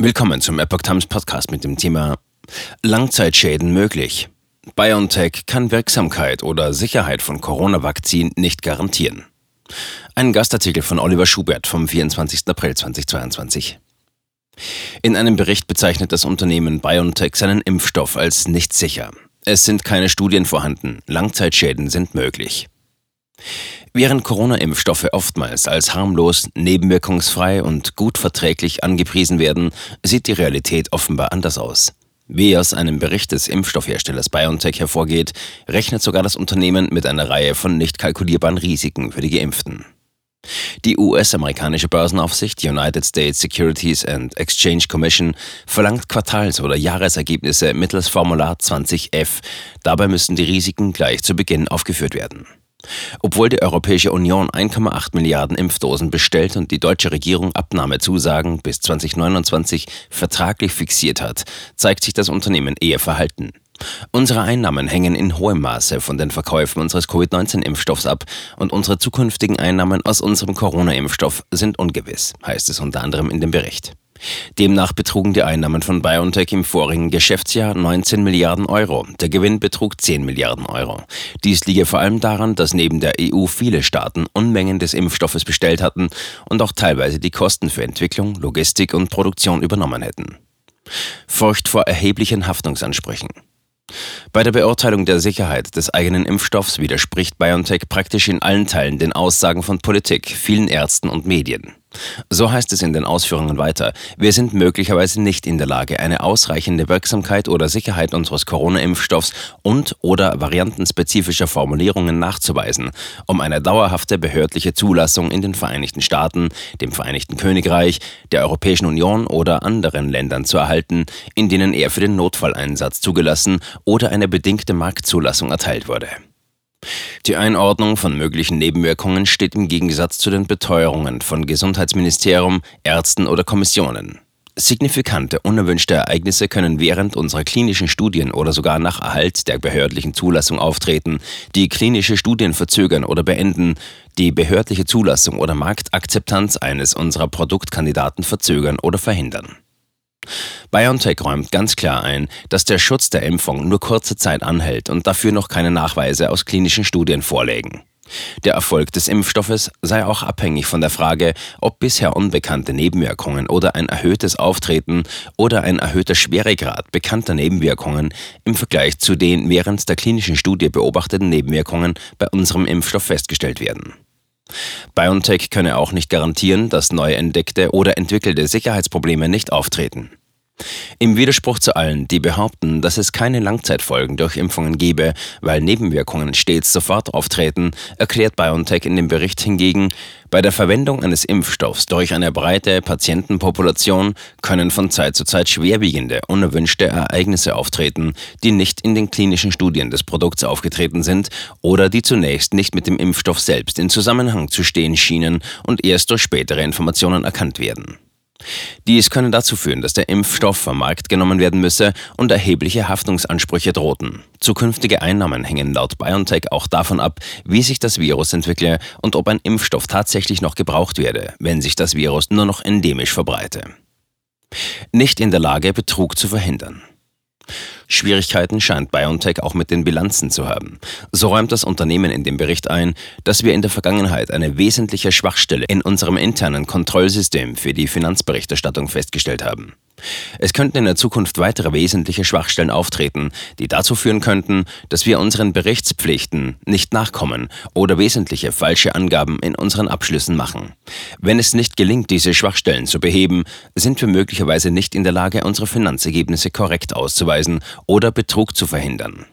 Willkommen zum Epoch Times Podcast mit dem Thema Langzeitschäden möglich. BioNTech kann Wirksamkeit oder Sicherheit von Corona-Vakzin nicht garantieren. Ein Gastartikel von Oliver Schubert vom 24. April 2022. In einem Bericht bezeichnet das Unternehmen BioNTech seinen Impfstoff als nicht sicher. Es sind keine Studien vorhanden, Langzeitschäden sind möglich. Während Corona-Impfstoffe oftmals als harmlos, nebenwirkungsfrei und gut verträglich angepriesen werden, sieht die Realität offenbar anders aus. Wie aus einem Bericht des Impfstoffherstellers BioNTech hervorgeht, rechnet sogar das Unternehmen mit einer Reihe von nicht kalkulierbaren Risiken für die Geimpften. Die US-amerikanische Börsenaufsicht United States Securities and Exchange Commission verlangt Quartals- oder Jahresergebnisse mittels Formular 20F. Dabei müssen die Risiken gleich zu Beginn aufgeführt werden. Obwohl die Europäische Union 1,8 Milliarden Impfdosen bestellt und die deutsche Regierung Abnahmezusagen bis 2029 vertraglich fixiert hat, zeigt sich das Unternehmen eher verhalten. Unsere Einnahmen hängen in hohem Maße von den Verkäufen unseres Covid-19-Impfstoffs ab und unsere zukünftigen Einnahmen aus unserem Corona-Impfstoff sind ungewiss, heißt es unter anderem in dem Bericht. Demnach betrugen die Einnahmen von BioNTech im vorigen Geschäftsjahr 19 Milliarden Euro. Der Gewinn betrug 10 Milliarden Euro. Dies liege vor allem daran, dass neben der EU viele Staaten Unmengen des Impfstoffes bestellt hatten und auch teilweise die Kosten für Entwicklung, Logistik und Produktion übernommen hätten. Furcht vor erheblichen Haftungsansprüchen. Bei der Beurteilung der Sicherheit des eigenen Impfstoffs widerspricht BioNTech praktisch in allen Teilen den Aussagen von Politik, vielen Ärzten und Medien. So heißt es in den Ausführungen weiter, wir sind möglicherweise nicht in der Lage, eine ausreichende Wirksamkeit oder Sicherheit unseres Corona-Impfstoffs und oder variantenspezifischer Formulierungen nachzuweisen, um eine dauerhafte behördliche Zulassung in den Vereinigten Staaten, dem Vereinigten Königreich, der Europäischen Union oder anderen Ländern zu erhalten, in denen er für den Notfalleinsatz zugelassen oder eine bedingte Marktzulassung erteilt wurde. Die Einordnung von möglichen Nebenwirkungen steht im Gegensatz zu den Beteuerungen von Gesundheitsministerium, Ärzten oder Kommissionen. Signifikante unerwünschte Ereignisse können während unserer klinischen Studien oder sogar nach Erhalt der behördlichen Zulassung auftreten, die klinische Studien verzögern oder beenden, die behördliche Zulassung oder Marktakzeptanz eines unserer Produktkandidaten verzögern oder verhindern. BioNTech räumt ganz klar ein, dass der Schutz der Impfung nur kurze Zeit anhält und dafür noch keine Nachweise aus klinischen Studien vorlegen. Der Erfolg des Impfstoffes sei auch abhängig von der Frage, ob bisher unbekannte Nebenwirkungen oder ein erhöhtes Auftreten oder ein erhöhter Schweregrad bekannter Nebenwirkungen im Vergleich zu den während der klinischen Studie beobachteten Nebenwirkungen bei unserem Impfstoff festgestellt werden. BioNTech könne auch nicht garantieren, dass neu entdeckte oder entwickelte Sicherheitsprobleme nicht auftreten. Im Widerspruch zu allen, die behaupten, dass es keine Langzeitfolgen durch Impfungen gebe, weil Nebenwirkungen stets sofort auftreten, erklärt BioNTech in dem Bericht hingegen, bei der Verwendung eines Impfstoffs durch eine breite Patientenpopulation können von Zeit zu Zeit schwerwiegende, unerwünschte Ereignisse auftreten, die nicht in den klinischen Studien des Produkts aufgetreten sind oder die zunächst nicht mit dem Impfstoff selbst in Zusammenhang zu stehen schienen und erst durch spätere Informationen erkannt werden. Dies könne dazu führen, dass der Impfstoff vom Markt genommen werden müsse und erhebliche Haftungsansprüche drohten. Zukünftige Einnahmen hängen laut BioNTech auch davon ab, wie sich das Virus entwickle und ob ein Impfstoff tatsächlich noch gebraucht werde, wenn sich das Virus nur noch endemisch verbreite. Nicht in der Lage, Betrug zu verhindern. Schwierigkeiten scheint BioNTech auch mit den Bilanzen zu haben. So räumt das Unternehmen in dem Bericht ein, dass wir in der Vergangenheit eine wesentliche Schwachstelle in unserem internen Kontrollsystem für die Finanzberichterstattung festgestellt haben. Es könnten in der Zukunft weitere wesentliche Schwachstellen auftreten, die dazu führen könnten, dass wir unseren Berichtspflichten nicht nachkommen oder wesentliche falsche Angaben in unseren Abschlüssen machen. Wenn es nicht gelingt, diese Schwachstellen zu beheben, sind wir möglicherweise nicht in der Lage, unsere Finanzergebnisse korrekt auszuweisen oder Betrug zu verhindern.